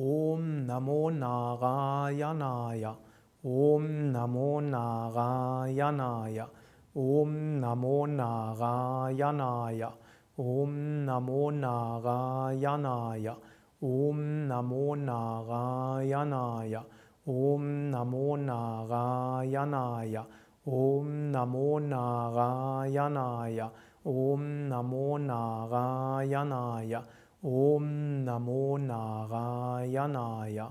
Om Namo Narayanaya. Om Namo Narayanaya. Om Namo Narayanaya. Om Namo Narayanaya. Om Namo Narayanaya. Om Namo Narayanaya. Om Namo Narayanaya. Om Namo Narayanaya. Om Namo Narayanaya.